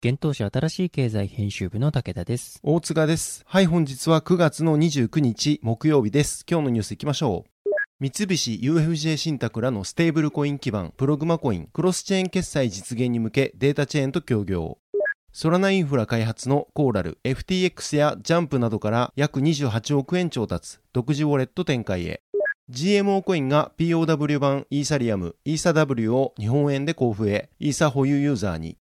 現当社新しい経済編集部の武田です。大塚です。はい、本日は9月の29日木曜日です。今日のニュース行きましょう。三菱 UFJ 信託らのステーブルコイン基盤プログマコインクロスチェーン決済実現に向けデータチェーンと協業。ソラナインフラ開発のコーラル、FTX やジャンプなどから約28億円調達、独自ウォレット展開へ。GMO コインが POW 版イーサリアム、イーサ W を日本円で交付へ、イーサ保有ユーザーに。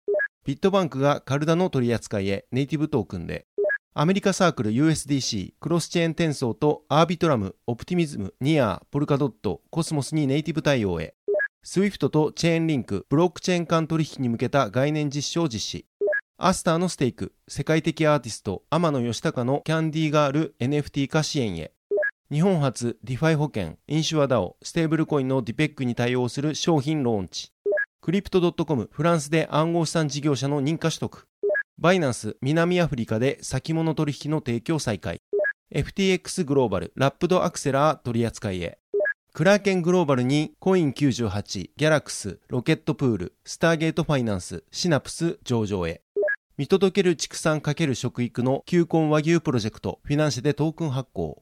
ビットバンクがカルダノ取り扱いへネイティブトークンで。アメリカサークル USDC、クロスチェーン転送とアービトラム、オプティミズム、ニア、ポルカドット、コスモスにネイティブ対応へ。SWIFT とチェーンリンク、ブロックチェーン間取引に向けた概念実証を実施。アスターのステーク、世界的アーティスト、天野喜孝のキャンディーガール NFT 化支援へ。日本初 DeFi 保険、インシュアダオ、ステーブルコインの depeg に対応する商品ローンチ。クリプト .com フランスで暗号資産事業者の認可取得。バイナンス南アフリカで先物取引の提供再開。FTX グローバルラップドアクセラー取扱いへ。クラーケングローバルにコイン98、ギャラクス、ロケットプール、スターゲートファイナンス、シナプス上場へ。見届ける畜産×食育の球根和牛プロジェクト、フィナンシェでトークン発行。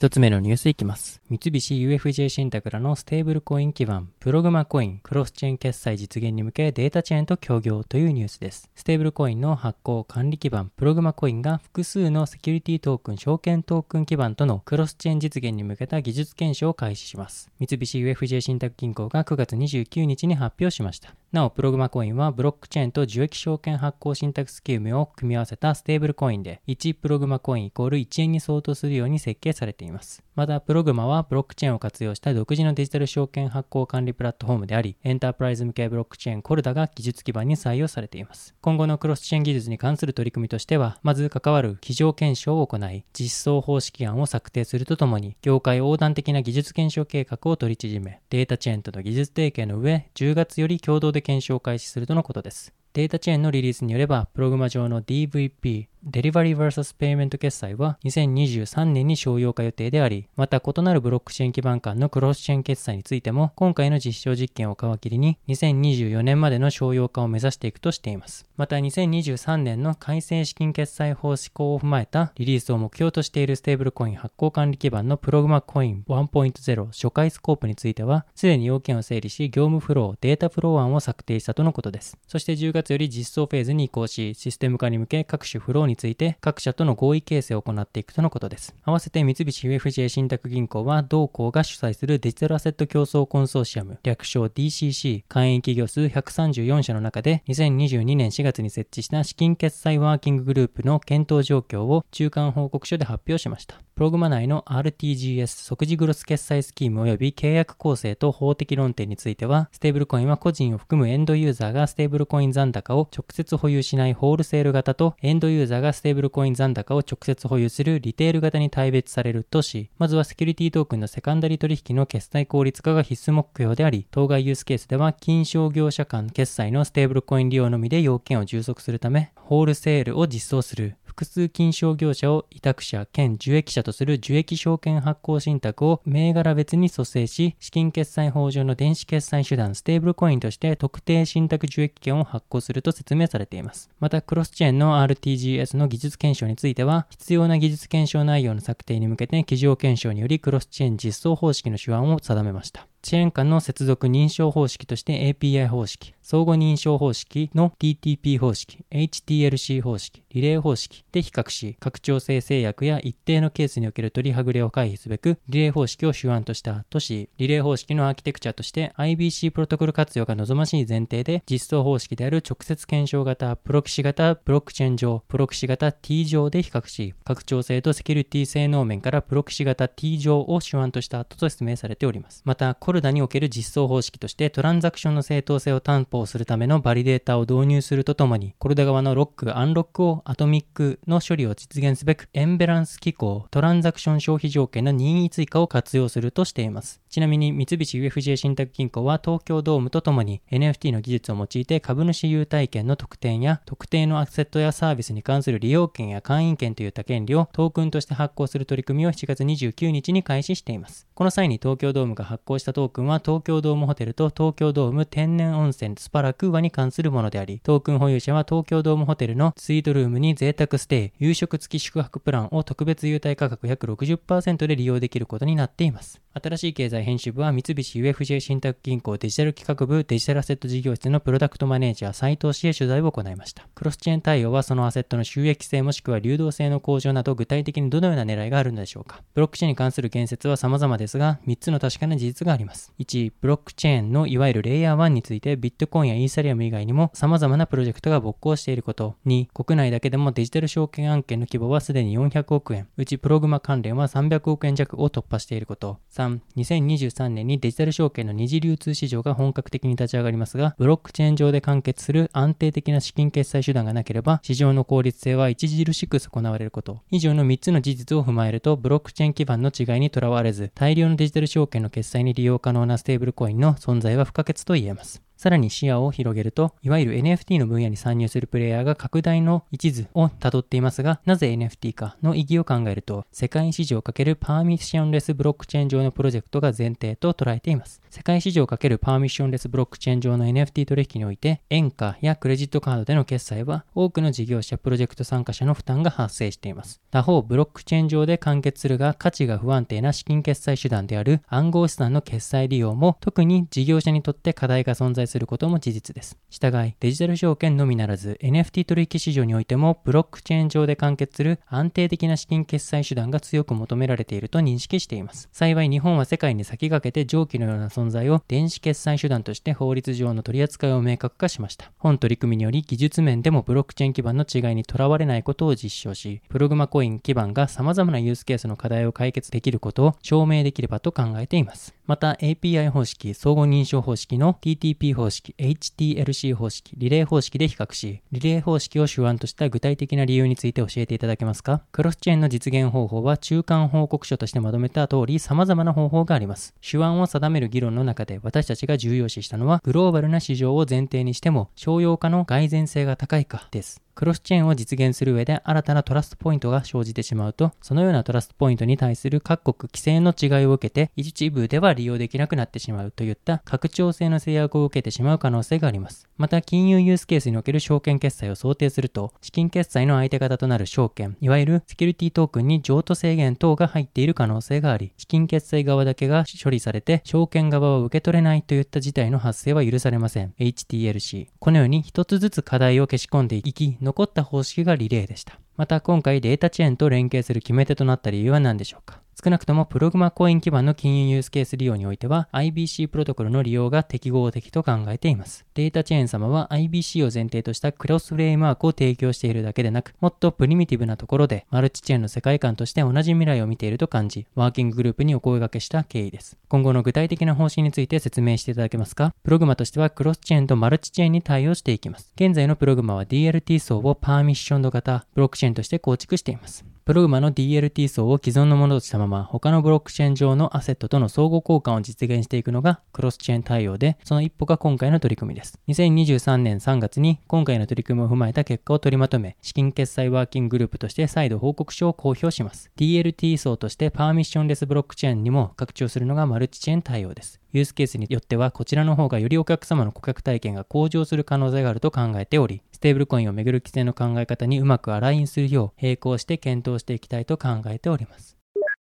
一つ目のニュースいきます。三菱 UFJ 信託らのステーブルコイン基盤、プログマコイン、クロスチェーン決済実現に向けデータチェーンと協業というニュースです。ステーブルコインの発行管理基盤、プログマコインが複数のセキュリティトークン、証券トークン基盤とのクロスチェーン実現に向けた技術検証を開始します。三菱 UFJ 信託銀行が9月29日に発表しました。なお、プログマコインはブロックチェーンと受益証券発行信託スキームを組み合わせたステーブルコインで、1プログマコインイコール1円に相当するように設計されています。また、プログマはブロックチェーンを活用した独自のデジタル証券発行管理プラットフォームであり、エンタープライズ向けブロックチェーンコルダが技術基盤に採用されています。今後のクロスチェーン技術に関する取り組みとしては、まず関わる机上検証を行い、実装方式案を策定するとともに、業界横断的な技術検証計画を取りまとめ、データチェーンとの技術提携の上、10月より共同で検証を開始するとのことです。データチェーンのリリースによれば、プログマ上の DVP、デリバリー vs ペイメント決済は2023年に商用化予定であり、また異なるブロックチェーン基盤間のクロスチェーン決済についても、今回の実証実験を皮切りに、2024年までの商用化を目指していくとしています。また2023年の改正資金決済法施行を踏まえたリリースを目標としているステーブルコイン発行管理基盤のプログマコイン1.0初回スコープについては、すでに要件を整理し、業務フロー、データフロー案を策定したとのことです。そして10月より実装フェーズに移行し、システム化に向け各種フローにについて各社との合意形成を行っていくとのことです。合わせて三菱 UFJ 信託銀行は同行が主催するデジタルアセット共創コンソーシアム、略称 DCC 会員企業数134社の中で2022年4月に設置した資金決済ワーキンググループの検討状況を中間報告書で発表しました。プログマ内の RTGS 即時グロス決済スキーム及び契約構成と法的論点については、ステーブルコインは個人を含むエンドユーザーがステーブルコイン残高を直接保有しないホールセール型と、エンドユーザーがステーブルコイン残高を直接保有するリテール型に大別されるとし、まずはセキュリティトークンのセカンダリ取引の決済効率化が必須目標であり、当該ユースケースでは、金商業者間決済のステーブルコイン利用のみで要件を充足するため、ホールセールを実装する。複数金賞業者を委託者兼受益者とする受益証券発行信託を銘柄別に蘇生し、資金決済法上の電子決済手段ステーブルコインとして特定信託受益権を発行すると説明されています。また、クロスチェーンの RTGS の技術検証については、必要な技術検証内容の策定に向けて、基準検証によりクロスチェーン実装方式の手腕を定めました。チェーン間の接続認証方式として API 方式、相互認証方式の TTP 方式、HTLC 方式、リレー方式で比較し、拡張性制約や一定のケースにおける取りはぐれを回避すべく、リレー方式を主案としたとし、リレー方式のアーキテクチャとして IBC プロトコル活用が望ましい前提で、実装方式である直接検証型、プロキシ型、ブロックチェーン上、プロキシ型 T 上で比較し、拡張性とセキュリティ性能面からプロキシ型 T 上を手腕とした後と説明されております。また、コルダにおける実装方式としてトランザクションの正当性を担保するためのバリデータを導入するとともに、コルダ側のロック、アンロックをアトミックの処理を実現すべく、 encumbrance 機構、トランザクション消費条件の任意追加を活用するとしています。ちなみに三菱 UFJ 信託銀行は東京ドームとともに NFT の技術を用いて株主優待権の特典や特定のアセットやサービスに関する利用権や会員権といった権利をトークンとして発行する取り組みを7月29日に開始しています。この際に東京ドームが発行したトークンは東京ドームホテルと東京ドーム天然温泉スパラクーワに関するものであり、トークン保有者は東京ドームホテルのスイートルームに贅沢ステイ、夕食付き宿泊プランを特別優待価格約60%で利用できることになっています。新しい経済編集部は三菱 UFJ 信託銀行デジタル企画部デジタルアセット事業室のプロダクトマネージャー斉藤氏へ取材を行いました。クロスチェーン対応はそのアセットの収益性もしくは流動性の向上など具体的にどのような狙いがあるのでしょうか。ブロックチェーンに関する言説は様々ですが、3つの確かな事実があります。1、ブロックチェーンのいわゆるレイヤー1についてビットコインやイーサリアム以外にも様々なプロジェクトが勃興していること。2、国内だけでもデジタル証券案件の規模はすでに400億円、うちプログマ関連は300億円弱を突破していること。3、2023年にデジタル証券の二次流通市場が本格的に立ち上がりますが、ブロックチェーン上で完結する安定的な資金決済手段がなければ、市場の効率性は著しく損なわれること。以上の3つの事実を踏まえると、ブロックチェーン基盤の違いにとらわれず、大量のデジタル証券の決済に利用可能なステーブルコインの存在は不可欠と言えます。さらに視野を広げると、いわゆる NFT の分野に参入するプレイヤーが拡大の一途をたどっていますが、なぜ NFT かの意義を考えると、世界市場をかけるパーミッションレスブロックチェーン上のプロジェクトが前提と捉えています。世界市場×パーミッションレスブロックチェーン上の NFT 取引において、円価やクレジットカードでの決済は多くの事業者、プロジェクト参加者の負担が発生しています。他方、ブロックチェーン上で完結するが価値が不安定な資金決済手段である暗号資産の決済利用も特に事業者にとって課題が存在することも事実です。従い、デジタル証券のみならず NFT 取引市場においてもブロックチェーン上で完結する安定的な資金決済手段が強く求められていると認識しています。幸い日本は世界に先駆けて上記のような存存在を電子決済手段として法律上の取り扱いを明確化しました。本取り組みにより技術面でもブロックチェーン基盤の違いにとらわれないことを実証し、プログマコイン基盤が様々なユースケースの課題を解決できることを証明できればと考えています。また API 方式、相互認証方式の TTP 方式、HTLC 方式、リレー方式で比較し、リレー方式を手腕とした具体的な理由について教えていただけますか？クロスチェーンの実現方法は中間報告書としてまとめた通り様々な方法があります。手腕を定める議論の中で私たちが重要視したのは、グローバルな市場を前提にしても、商用化の蓋然性が高いかです。クロスチェーンを実現する上で新たなトラストポイントが生じてしまうと、そのようなトラストポイントに対する各国規制の違いを受けて、一部では利用できなくなってしまうといった拡張性の制約を受けてしまう可能性があります。また、金融ユースケースにおける証券決済を想定すると、資金決済の相手方となる証券、いわゆるセキュリティトークンに譲渡制限等が入っている可能性があり、資金決済側だけが処理されて、証券側は受け取れないといった事態の発生は許されません。HTLC。このように一つずつ課題を消し込んでいき、残った方式がリレーでした。また今回データチェーンと連携する決め手となった理由は何でしょうか？少なくともプログマコイン基盤の金融ユースケース利用においては IBC プロトコルの利用が適合的と考えています。データチェーン様は IBC を前提としたクロスフレームワークを提供しているだけでなく、もっとプリミティブなところでマルチチェーンの世界観として同じ未来を見ていると感じ、ワーキンググループにお声掛けした経緯です。今後の具体的な方針について説明していただけますか？プログマとしてはクロスチェーンとマルチチェーンに対応していきます。現在のプログマは DLT 層をパーミッションド型ブロックチェーンとして構築しています。プログマの DLT 層を既存のものとしたまま他のブロックチェーン上のアセットとの相互交換を実現していくのがクロスチェーン対応で、その一歩が今回の取り組みです。2023年3月に今回の取り組みを踏まえた結果を取りまとめ、資金決済ワーキンググループとして再度報告書を公表します。DLT 層としてパーミッションレスブロックチェーンにも拡張するのがマルチチェーン対応です。ユースケースによってはこちらの方がよりお客様の顧客体験が向上する可能性があると考えており、ステーブルコインをめぐる規制の考え方にうまく align するよう並行して検討していきたいと考えております。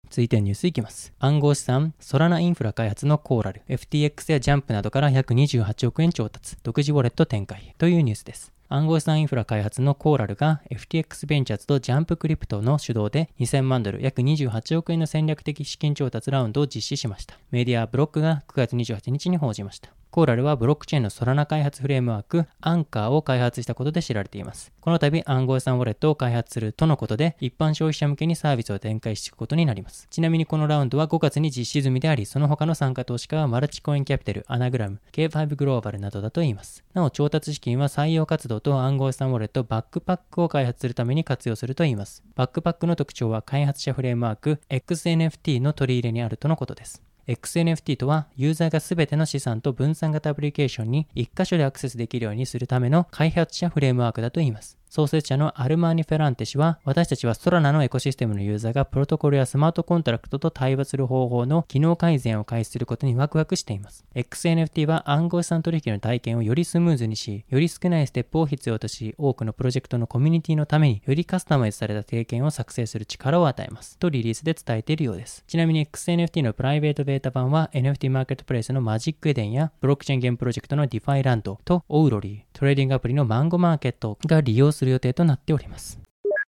続いてニュースいきます。暗号資産、ソラナインフラ開発のコーラル、FTX やジャンプなどから約28億円調達、独自ウォレット展開というニュースです。暗号資産インフラ開発のコーラルが FTX ベンチャーズとジャンプクリプトの主導で2000万ドル約28億円の戦略的資金調達ラウンドを実施しました。メディアブロックが9月28日に報じました。コーラルはブロックチェーンのソラナ開発フレームワーク、アンカーを開発したことで知られています。この度暗号資産ウォレットを開発するとのことで、一般消費者向けにサービスを展開していくことになります。ちなみにこのラウンドは5月に実施済みであり、その他の参加投資家はマルチコインキャピタル、アナグラム、K5 グローバルなどだといいます。なお、調達資金は採用活動と暗号資産ウォレットバックパックを開発するために活用するといいます。バックパックの特徴は開発者フレームワーク XNFT の取り入れにあるとのことです。XNFT とは、ユーザーが全ての資産と分散型アプリケーションに1箇所でアクセスできるようにするための開発者フレームワークだと言います。創設者のアルマーニ・フェランテ氏は、私たちはソラナのエコシステムのユーザーがプロトコルやスマートコントラクトと対話する方法の機能改善を開始することにワクワクしています。XNFT は暗号資産取引の体験をよりスムーズにし、より少ないステップを必要とし、多くのプロジェクトのコミュニティのためによりカスタマイズされた経験を作成する力を与えます。とリリースで伝えているようです。ちなみに XNFT のプライベートベータ版は NFT マーケットプレイスのマジックエデンやブロックチェーンゲームプロジェクトの DeFi ランドとオウロリー、トレーディングアプリのマンゴマーケットが利用する予定となっております。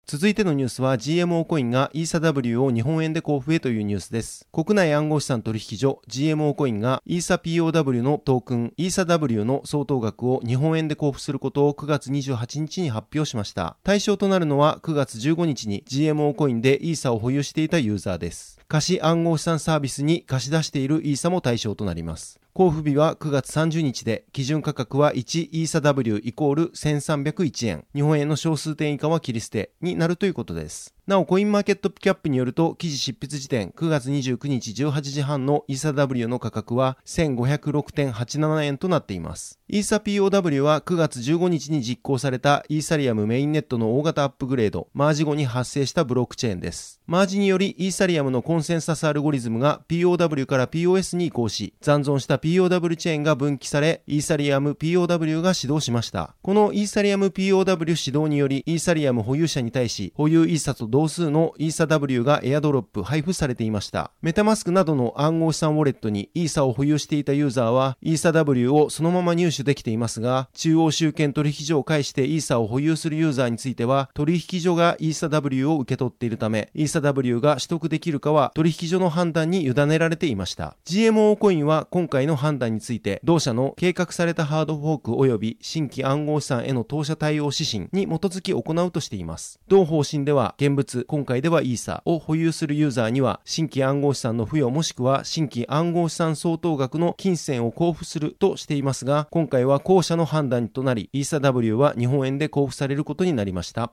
続いてのニュースは GMO コインがイーサ W を日本円で交付へというニュースです。国内暗号資産取引所 GMO コインがイーサ POW のトークンイーサ W の相当額を日本円で交付することを9月28日に発表しました。対象となるのは9月15日に GMO コインでイーサを保有していたユーザーです。貸し暗号資産サービスに貸し出しているイーサも対象となります。交付日は9月30日で、基準価格は1イーサ W イコール1301円、日本円の小数点以下は切り捨てになるということです。なお、コインマーケットキャップによると、記事執筆時点9月29日18時半のイーサ W の価格は1506.87円となっています。イーサ POW は9月15日に実行されたイーサリアムメインネットの大型アップグレード、マージ後に発生したブロックチェーンです。マージによりイーサリアムのコンセンサスアルゴリズムが POW から POS に移行し、残存した POW チェーンが分岐され、イーサリアム POW が始動しました。このイーサリアム POW 始動により、イーサリアム保有者に対し、保有イーサと同数のイーサ W がエアドロップ配布されていました。メタマスクなどの暗号資産ウォレットにイーサを保有していたユーザーは、イーサ W をそのまま入手できていますが、中央集権取引所を介してイーサを保有するユーザーについては、取引所がイーサ W を受け取っているため、イーサ W が取得できるかは取引所の判断に委ねられていました。GMO コインは今回の判断について、同社の計画されたハードフォーク及び新規暗号資産への投資対応指針に基づき行うとしています。同方針では、現物、今回ではイーサを保有するユーザーには、新規暗号資産の付与もしくは新規暗号資産相当額の金銭を交付するとしていますが、今回は後者の判断となり、イーサ W は日本円で交付されることになりました。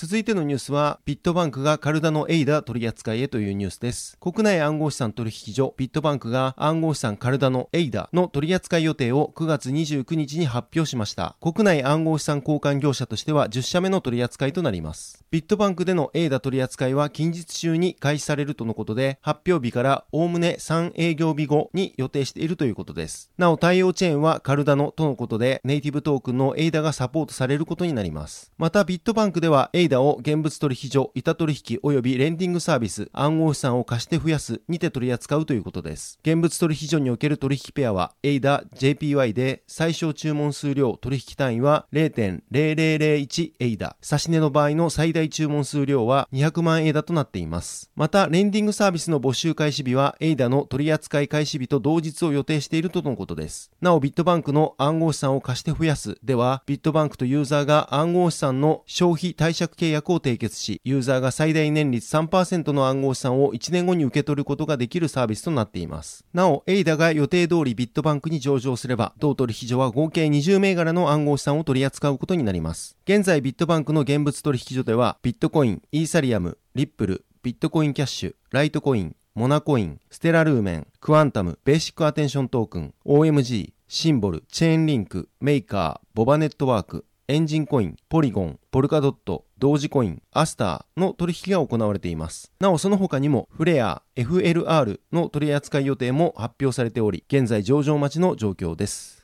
続いてのニュースは、ビットバンクがカルダのエイダ取扱いへというニュースです。国内暗号資産取引所、ビットバンクが暗号資産カルダのエイダの取扱い予定を9月29日に発表しました。国内暗号資産交換業者としては10社目の取扱いとなります。ビットバンクでのエイダ取扱いは近日中に開始されるとのことで、発表日からおおむね3営業日後に予定しているということです。なお対応チェーンはカルダノとのことで、ネイティブトークンのエイダがサポートされることになります。またビットバンクではエイダを現物取引所、板取引及びレンディングサービス、暗号資産を貸して増やすにて取り扱うということです。現物取引所における取引ペアは、エイダ JPY で最小注文数量取引単位は0.0001エイダ。差し値の場合の最大注文数量は200万エイダとなっています。また、レンディングサービスの募集開始日は、エイダの取扱い開始日と同日を予定しているとのことです。なお、ビットバンクの暗号資産を貸して増やすでは、ビットバンクとユーザーが暗号資産の消費貸借契約を締結し、ユーザーが最大年率3%の暗号資産を1年後に受け取ることができるサービスとなっています。なお、エイダが予定通りビットバンクに上場すれば、同取引所は合計20銘柄の暗号資産を取り扱うことになります。現在ビットバンクの現物取引所では、ビットコイン、イーサリアム、リップル、ビットコインキャッシュ、ライトコイン、モナコイン、ステラルーメン、クワンタム、ベーシックアテンショントークン、OMG、シンボル、チェーンリンク、メーカー、ボバネットワーク、エンジンコイン、ポリゴン、ポルカドット、同時コイン、アスターの取引が行われています。なおその他にもフレア、FLR の取り扱い予定も発表されており、現在上場待ちの状況です。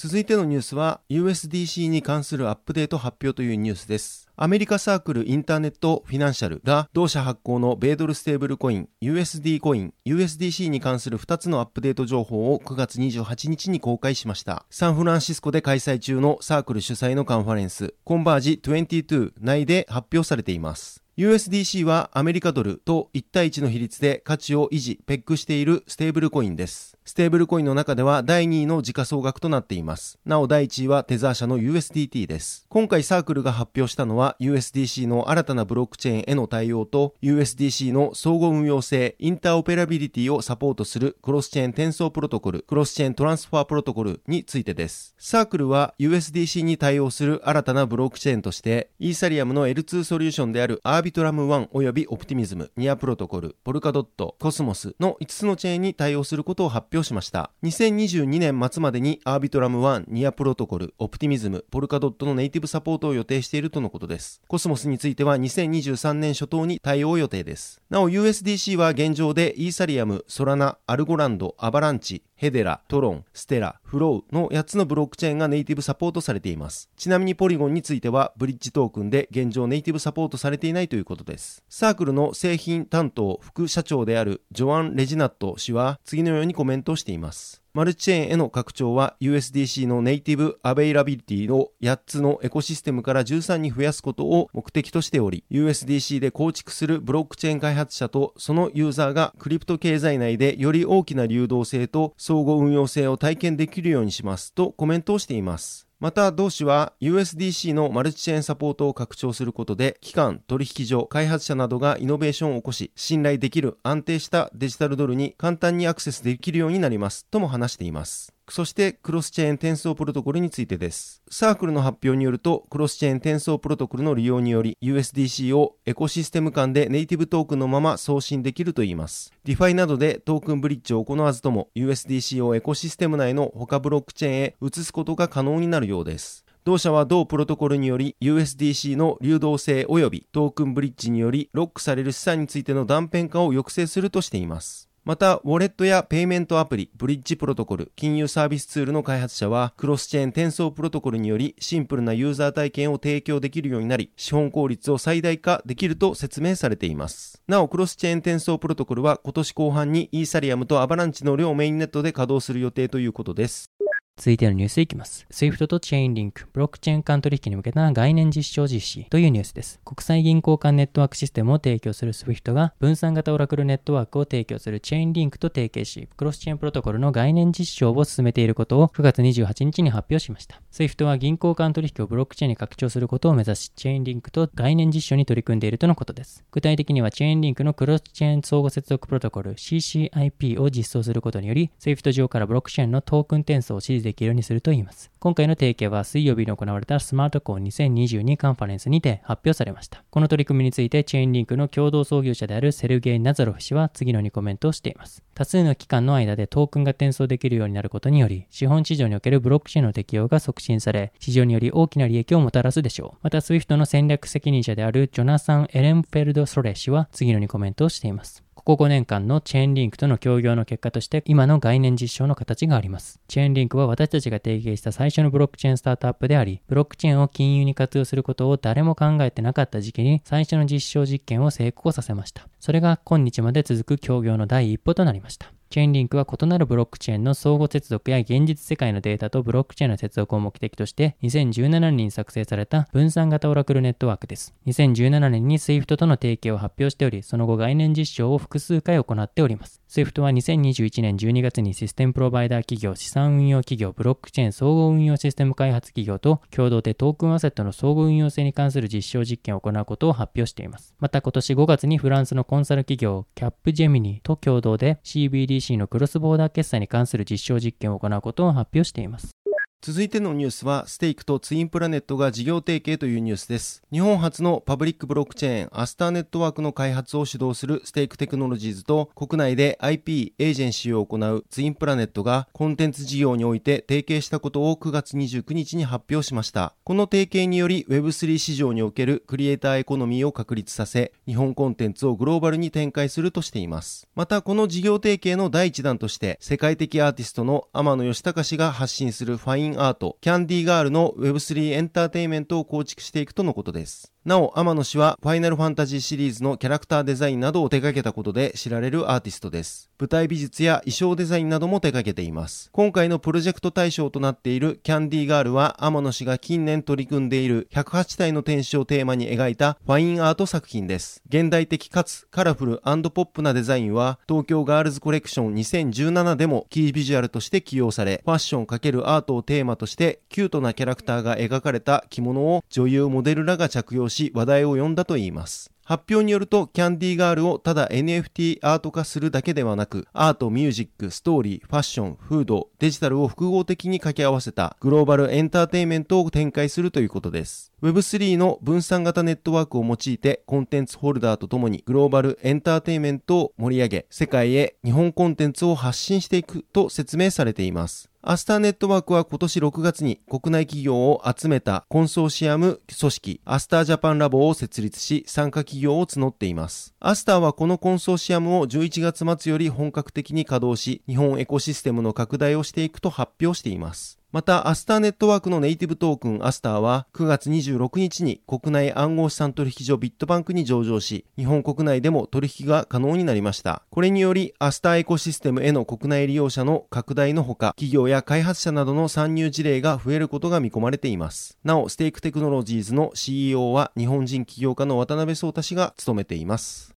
続いてのニュースは USDC に関するアップデート発表というニュースです。アメリカサークルインターネットフィナンシャルが同社発行の米ドルステーブルコイン USD コイン USDC に関する2つのアップデート情報を9月28日に公開しました。サンフランシスコで開催中のサークル主催のカンファレンスコンバージ22内で発表されています。USDC はアメリカドルと1対1の比率で価値を維持、ペックしているステーブルコインです。ステーブルコインの中では第2位の時価総額となっています。なお第1位はテザー社の USDT です。今回サークルが発表したのは USDC の新たなブロックチェーンへの対応と USDC の相互運用性、インターオペラビリティをサポートするクロスチェーン転送プロトコル、クロスチェーントランスファープロトコルについてです。サークルは USDC に対応する新たなブロックチェーンとしてイーサリアムの L2 ソリューションであるアービトラム1及びオプティミズム、ニアプロトコル、ポルカドット、コスモスの5つのチェーンに対応することを発表しました。2022年末までにアービトラム1、ニアプロトコル、オプティミズム、ポルカドットのネイティブサポートを予定しているとのことです。コスモスについては2023年初頭に対応予定です。なお USDC は現状でイーサリアム、ソラナ、アルゴランド、アバランチ、ヘデラ、トロン、ステラ、フロウの8つのブロックチェーンがネイティブサポートされています。ちなみにポリゴンについてはブリッジトークンで現状ネイティブサポートされていないということです。サークルの製品担当副社長であるジョアン・レジナット氏は次のようにコメントしています。マルチチェーンへの拡張は USDC のネイティブアベイラビリティを8つのエコシステムから13に増やすことを目的としており、USDC で構築するブロックチェーン開発者とそのユーザーがクリプト経済内でより大きな流動性と相互運用性を体験できるようにしますとコメントをしています。また同氏は USDC のマルチチェーンサポートを拡張することで機関、取引所、開発者などがイノベーションを起こし信頼できる安定したデジタルドルに簡単にアクセスできるようになりますとも話しています。そしてクロスチェーン転送プロトコルについてです。サークルの発表によると、クロスチェーン転送プロトコルの利用により USDC をエコシステム間でネイティブトークンのまま送信できるといいます。DeFi などでトークンブリッジを行わずとも USDC をエコシステム内の他ブロックチェーンへ移すことが可能になるようです。同社は同プロトコルにより USDC の流動性及びトークンブリッジによりロックされる資産についての断片化を抑制するとしています。また、ウォレットやペイメントアプリ、ブリッジプロトコル、金融サービスツールの開発者は、クロスチェーン転送プロトコルにより、シンプルなユーザー体験を提供できるようになり、資本効率を最大化できると説明されています。なお、クロスチェーン転送プロトコルは、今年後半にイーサリアムとアバランチの両メインネットで稼働する予定ということです。続いてのニュースいきます。SWIFT とチェーンリンク、ブロックチェーン間取引に向けた概念実証実施というニュースです。国際銀行間ネットワークシステムを提供する SWIFT が分散型オラクルネットワークを提供するチェーンリンクと提携し、クロスチェーンプロトコルの概念実証を進めていることを9月28日に発表しました。SWIFT は銀行間取引をブロックチェーンに拡張することを目指し、チェーンリンクと概念実証に取り組んでいるとのことです。具体的にはチェーンリンクのクロスチェーン相互接続プロトコル CCIP を実装することにより、SWIFT 上からブロックチェーンのトークン転送を指示できるようにするといいます。今回の提携は水曜日に行われたスマートコン2022カンファレンスにて発表されました。この取り組みについてチェーンリンクの共同創業者であるセルゲイ・ナザロフ氏は次のにコメントをしています。多数の期間の間でトークンが転送できるようになることにより、資本市場におけるブロックチェーンの適用が促進され、市場により大きな利益をもたらすでしょう。また、SWIFT の戦略責任者であるジョナサン・エレンフェルド・ソレ氏は次のにコメントをしています。ここ5年間のチェーンリンクとの協業の結果として今の概念実証の形があります。チェーンリンクは私たちが提携した最初のブロックチェーンスタートアップであり、ブロックチェーンを金融に活用することを誰も考えてなかった時期に最初の実証実験を成功させました。それが今日まで続く協業の第一歩となりました。チェーンリンクは異なるブロックチェーンの相互接続や現実世界のデータとブロックチェーンの接続を目的として2017年に作成された分散型オラクルネットワークです。2017年に SWIFT との提携を発表しており、その後概念実証を複数回行っております。SWIFT は2021年12月にシステムプロバイダー企業、資産運用企業、ブロックチェーン総合運用システム開発企業と共同でトークンアセットの総合運用性に関する実証実験を行うことを発表しています。また今年5月にフランスのコンサル企業、キャップジェミニと共同で CBDC のクロスボーダー決済に関する実証実験を行うことを発表しています。続いてのニュースは、ステークとツインプラネットが事業提携というニュースです。日本初のパブリックブロックチェーン、アスターネットワークの開発を主導するステークテクノロジーズと、国内で IP、エージェンシーを行うツインプラネットが、コンテンツ事業において提携したことを9月29日に発表しました。この提携により、Web3 市場におけるクリエイターエコノミーを確立させ、日本コンテンツをグローバルに展開するとしています。また、この事業提携の第一弾として、世界的アーティストの天野喜孝氏が発信するファインアート、キャンディーガールの Web3 エンターテイメントを構築していくとのことです。なお、天野氏は、ファイナルファンタジーシリーズのキャラクターデザインなどを手掛けたことで知られるアーティストです。舞台美術や衣装デザインなども手掛けています。今回のプロジェクト対象となっているキャンディーガールは、天野氏が近年取り組んでいる108体の天使をテーマに描いたファインアート作品です。現代的かつカラフルポップなデザインは、東京ガールズコレクション2017でもキービジュアルとして起用され、ファッション×アートをテーマとしてキュートなキャラクターが描かれた着物を女優モデルらが着用し話題を呼んだといいます。発表によると、キャンディーガールをただ NFT アート化するだけではなく、アート、ミュージック、ストーリー、ファッション、フード、デジタルを複合的に掛け合わせたグローバルエンターテインメントを展開するということです。Web3 の分散型ネットワークを用いて、コンテンツホルダーとともにグローバルエンターテインメントを盛り上げ、世界へ日本コンテンツを発信していくと説明されています。アスターネットワークは今年6月に国内企業を集めたコンソーシアム組織アスタージャパンラボを設立し参加企業を募っています。アスターはこのコンソーシアムを11月末より本格的に稼働し日本エコシステムの拡大をしていくと発表しています。また、アスターネットワークのネイティブトークンアスターは9月26日に国内暗号資産取引所ビットバンクに上場し、日本国内でも取引が可能になりました。これにより、アスターエコシステムへの国内利用者の拡大のほか、企業や開発者などの参入事例が増えることが見込まれています。なお、ステークテクノロジーズの CEO は日本人起業家の渡辺壮太氏が務めています。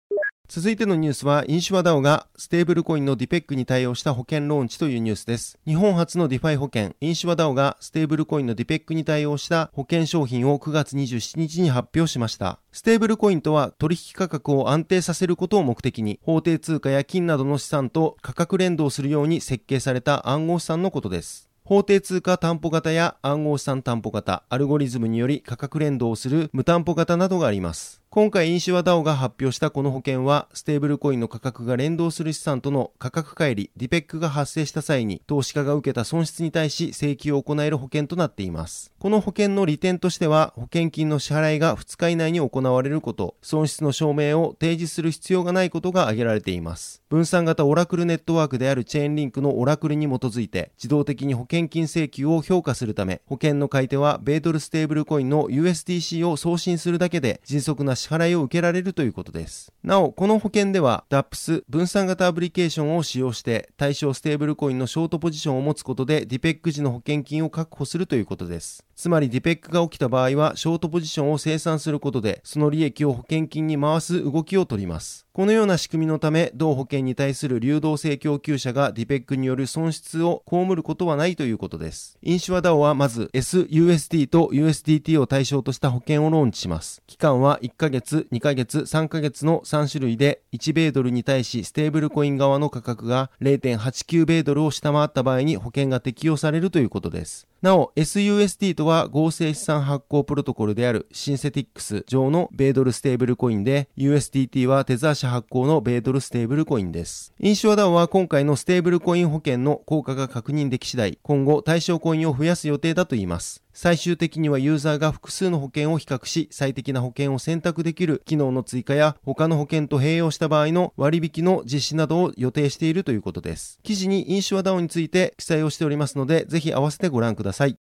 続いてのニュースは、インシュアダオがステーブルコインのディペッグに対応した保険ローンチというニュースです。日本初のディファイ保険、インシュアダオがステーブルコインのディペッグに対応した保険商品を9月27日に発表しました。ステーブルコインとは取引価格を安定させることを目的に、法定通貨や金などの資産と価格連動するように設計された暗号資産のことです。法定通貨担保型や暗号資産担保型、アルゴリズムにより価格連動する無担保型などがあります。今回、インシュアダオが発表したこの保険は、ステーブルコインの価格が連動する資産との価格乖離、ディペッグが発生した際に、投資家が受けた損失に対し請求を行える保険となっています。この保険の利点としては、保険金の支払いが2日以内に行われること、損失の証明を提示する必要がないことが挙げられています。分散型オラクルネットワークであるチェーンリンクのオラクルに基づいて、自動的に保険金請求を評価するため、保険の買い手は、米ドルステーブルコインの USDC を送信するだけで、迅速な支払いを受けられるということです。なお、この保険では DApps 分散型アプリケーションを使用して対象ステーブルコインのショートポジションを持つことで DPEC 時の保険金を確保するということです。つまり DPEC が起きた場合はショートポジションを生産することでその利益を保険金に回す動きを取ります。このような仕組みのため、同保険に対する流動性供給者が DPEC による損失を被ることはないということです。インシュア DAO はまず SUSD と USDT を対象とした保険をローンチします。期間は1ヶ月、2ヶ月、3ヶ月の3種類で、1米ドルに対しステーブルコイン側の価格が0.89米ドルを下回った場合に保険が適用されるということです。なお、SUSD とは合成資産発行プロトコルであるシンセティックス上の米ドルステーブルコインで、USDT はテザー社発行の米ドルステーブルコインです。インシュアダオは今回のステーブルコイン保険の効果が確認でき次第、今後対象コインを増やす予定だと言います。最終的にはユーザーが複数の保険を比較し、最適な保険を選択できる機能の追加や、他の保険と併用した場合の割引の実施などを予定しているということです。記事にインシュアダオについて記載をしておりますので、ぜひ合わせてご覧ください。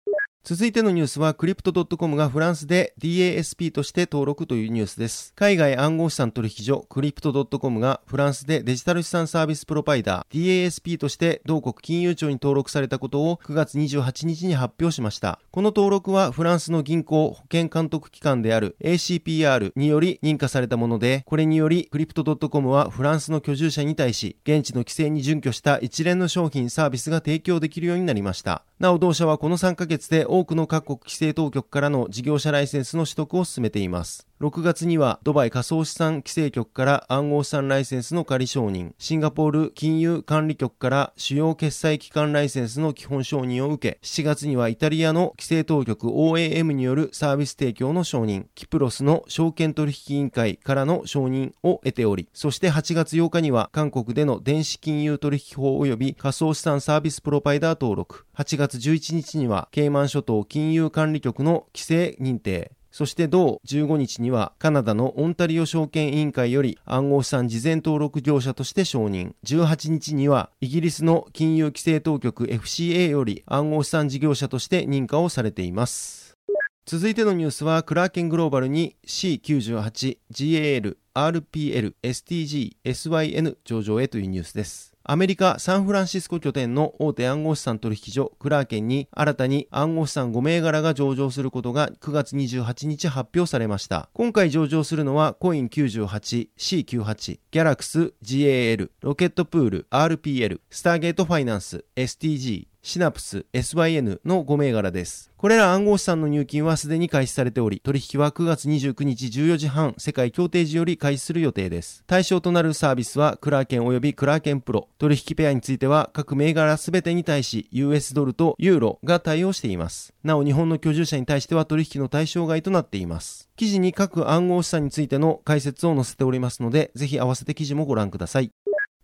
続いてのニュースは、クリプト .com がフランスで DASP として登録というニュースです。海外暗号資産取引所、クリプト .com がフランスでデジタル資産サービスプロバイダー DASP として同国金融庁に登録されたことを9月28日に発表しました。この登録はフランスの銀行保険監督機関である ACPR により認可されたもので、これによりクリプト .com はフランスの居住者に対し、現地の規制に準拠した一連の商品サービスが提供できるようになりました。なお同社はこの3ヶ月で多くの各国規制当局からの事業者ライセンスの取得を進めています。6月にはドバイ仮想資産規制局から暗号資産ライセンスの仮承認、シンガポール金融管理局から主要決済機関ライセンスの基本承認を受け、7月にはイタリアの規制当局 OAM によるサービス提供の承認、キプロスの証券取引委員会からの承認を得ており、そして8月8日には韓国での電子金融取引法及び仮想資産サービスプロバイダー登録、8月11日にはケイマン諸島金融管理局の規制認定、そして同15日にはカナダのオンタリオ証券委員会より暗号資産事前登録業者として承認。18日にはイギリスの金融規制当局 FCA より暗号資産事業者として認可をされています。続いてのニュースはクラーケングローバルに C98、GAL、RPL、STG、SYN 上場へというニュースです。アメリカ・サンフランシスコ拠点の大手暗号資産取引所クラーケンに新たに暗号資産5銘柄が上場することが9月28日発表されました。今回上場するのはコイン98、C98、ギャラクス、GAL、ロケットプール、RPL、スターゲートファイナンス、STG、シナプス、SYN の5銘柄です。これら暗号資産の入金はすでに開始されており、取引は9月29日14時半、世界協定時より開始する予定です。対象となるサービスは、クラーケン及びクラーケンプロ。取引ペアについては、各銘柄すべてに対し、US ドルとユーロが対応しています。なお、日本の居住者に対しては取引の対象外となっています。記事に各暗号資産についての解説を載せておりますので、ぜひ合わせて記事もご覧ください。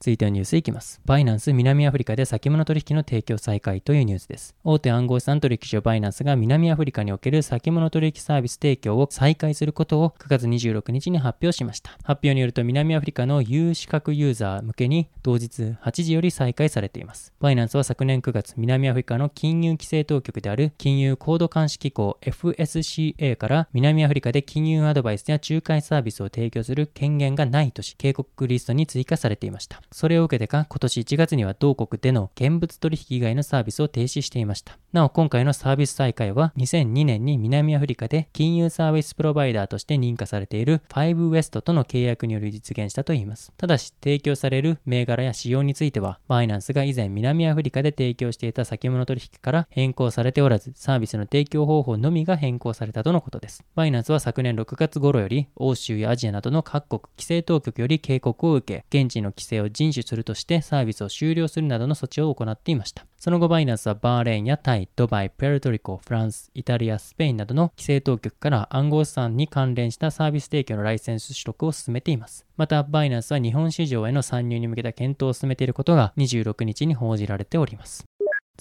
続いてのニュースいきます。バイナンス南アフリカで先物取引の提供再開というニュースです。大手暗号資産取引所バイナンスが南アフリカにおける先物取引サービス提供を再開することを9月26日に発表しました。発表によると南アフリカの有資格ユーザー向けに同日8時より再開されています。バイナンスは昨年9月南アフリカの金融規制当局である金融高度監視機構 FSCA から南アフリカで金融アドバイスや仲介サービスを提供する権限がないとし警告リストに追加されていました。それを受けてか、今年1月には同国での現物取引以外のサービスを停止していました。なお、今回のサービス再開は、2002年に南アフリカで金融サービスプロバイダーとして認可されている 5West との契約により実現したといいます。ただし、提供される銘柄や仕様については、バイナンスが以前南アフリカで提供していた先物取引から変更されておらず、サービスの提供方法のみが変更されたとのことです。バイナンスは昨年6月頃より、欧州やアジアなどの各国規制当局より警告を受け、現地の規制を遵守するとしてサービスを終了するなどの措置を行っていました。その後バイナンスはバーレーンやタイ、ドバイ、プエルトリコ、フランス、イタリア、スペインなどの規制当局から暗号資産に関連したサービス提供のライセンス取得を進めています。また、バイナンスは日本市場への参入に向けた検討を進めていることが26日に報じられております。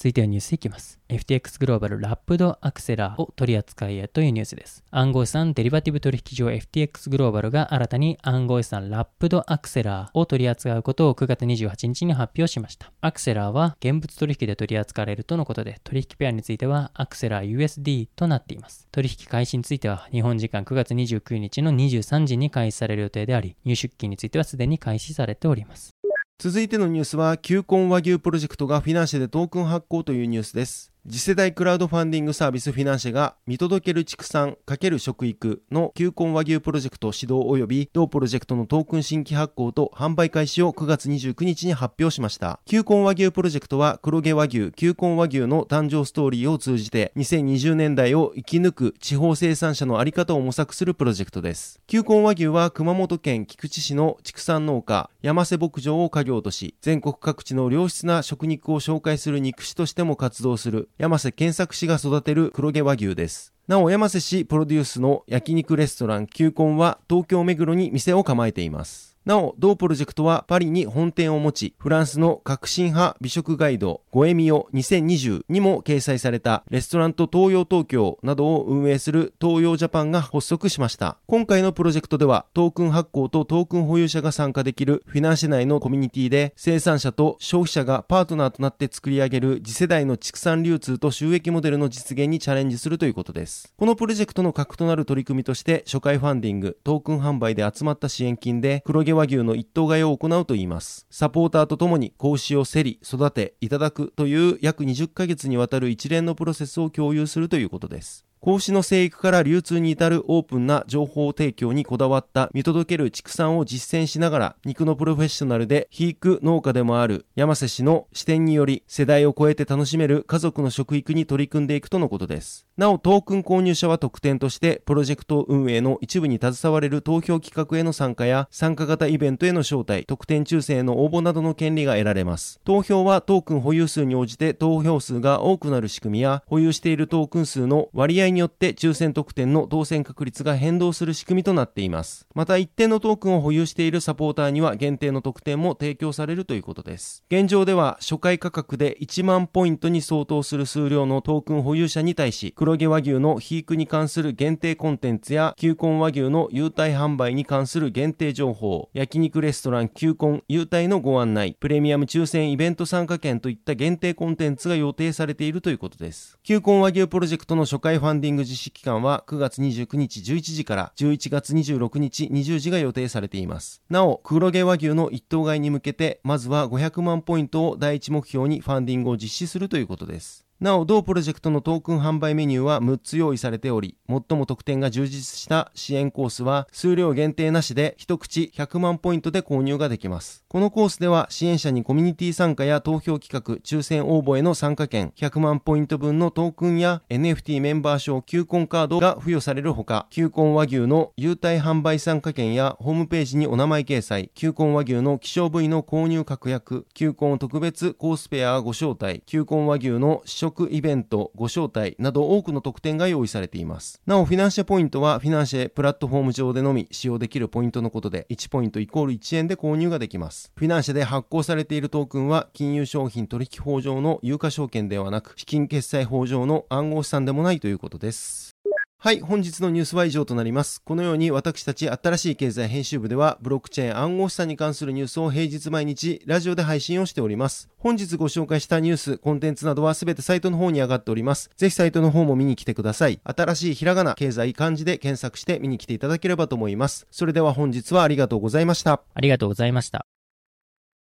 続いてはニュースいきます。FTX グローバルラップドアクセラーを取り扱いへというニュースです。暗号資産デリバティブ取引所 FTX グローバルが新たに暗号資産ラップドアクセラーを取り扱うことを9月28日に発表しました。アクセラーは現物取引で取り扱われるとのことで、取引ペアについてはアクセラー USD となっています。取引開始については日本時間9月29日の23時に開始される予定であり、入出金についてはすでに開始されております。続いてのニュースは、球根和牛プロジェクトがフィナンシェでトークン発行というニュースです。次世代クラウドファンディングサービスフィナンシェが見届ける畜産×食育の球根和牛プロジェクト指導及び同プロジェクトのトークン新規発行と販売開始を9月29日に発表しました。球根和牛プロジェクトは黒毛和牛、球根和牛の誕生ストーリーを通じて2020年代を生き抜く地方生産者のあり方を模索するプロジェクトです。球根和牛は熊本県菊池市の畜産農家山瀬牧場を家業とし全国各地の良質な食肉を紹介する肉種としても活動する山瀬健作氏が育てる黒毛和牛です。なお、山瀬氏プロデュースの焼肉レストラン球根は東京目黒に店を構えています。なお、同プロジェクトはパリに本店を持ち、フランスの革新派美食ガイド、ゴエミオ2020にも掲載されたレストランと東洋東京などを運営する東洋ジャパンが発足しました。今回のプロジェクトでは、トークン発行とトークン保有者が参加できるフィナンシェ内のコミュニティで、生産者と消費者がパートナーとなって作り上げる次世代の畜産流通と収益モデルの実現にチャレンジするということです。このプロジェクトの核となる取り組みとして、初回ファンディング、トークン販売で集まった支援金で、黒毛和牛の一頭買いを行うといいます。サポーターとともに子牛を競り、育て、いただくという約20ヶ月にわたる一連のプロセスを共有するということです。子の生育から流通に至るオープンな情報提供にこだわった見届ける畜産を実践しながら肉のプロフェッショナルで肥育農家でもある山瀬氏の視点により世代を超えて楽しめる家族の食育に取り組んでいくとのことです。なおトークン購入者は特典としてプロジェクト運営の一部に携われる投票企画への参加や参加型イベントへの招待、特典抽選への応募などの権利が得られます。投票はトークン保有数に応じて投票数が多くなる仕組みや保有しているトークン数の割合によって抽選特典の当選確率が変動する仕組みとなっています。また一定のトークンを保有しているサポーターには限定の特典も提供されるということです。現状では初回価格で1万ポイントに相当する数量のトークン保有者に対し黒毛和牛の肥育に関する限定コンテンツや球根和牛の優待販売に関する限定情報、焼肉レストラン球根優待のご案内、プレミアム抽選イベント参加券といった限定コンテンツが予定されているということです。球根和牛プロジェクトの初回ファンディング実施期間は9月29日11時から11月26日20時が予定されています。なお、黒毛和牛の一頭買いに向けて、まずは500万ポイントを第一目標にファンディングを実施するということです。なお、同プロジェクトのトークン販売メニューは6つ用意されており、最も特典が充実した支援コースは数量限定なしで一口100万ポイントで購入ができます。このコースでは支援者にコミュニティ参加や投票企画、抽選応募への参加券、100万ポイント分のトークンや NFT メンバー証球根カードが付与されるほか、球根和牛の優待販売参加券やホームページにお名前掲載、球根和牛の希少部位の購入確約、球根特別コースペアご招待、球根和牛の試食イベント、ご招待など多くの特典が用意されています。なお、フィナンシェポイントはフィナンシェプラットフォーム上でのみ使用できるポイントのことで、1ポイントイコール1円で購入ができます。フィナンシェで発行されているトークンは、金融商品取引法上の有価証券ではなく、資金決済法上の暗号資産でもないということです。はい、本日のニュースは以上となります。このように私たち新しい経済編集部では、ブロックチェーン暗号資産に関するニュースを平日毎日ラジオで配信をしております。本日ご紹介したニュース、コンテンツなどはすべてサイトの方に上がっております。ぜひサイトの方も見に来てください。新しいひらがな、経済漢字で検索して見に来ていただければと思います。それでは本日はありがとうございました。ありがとうございました。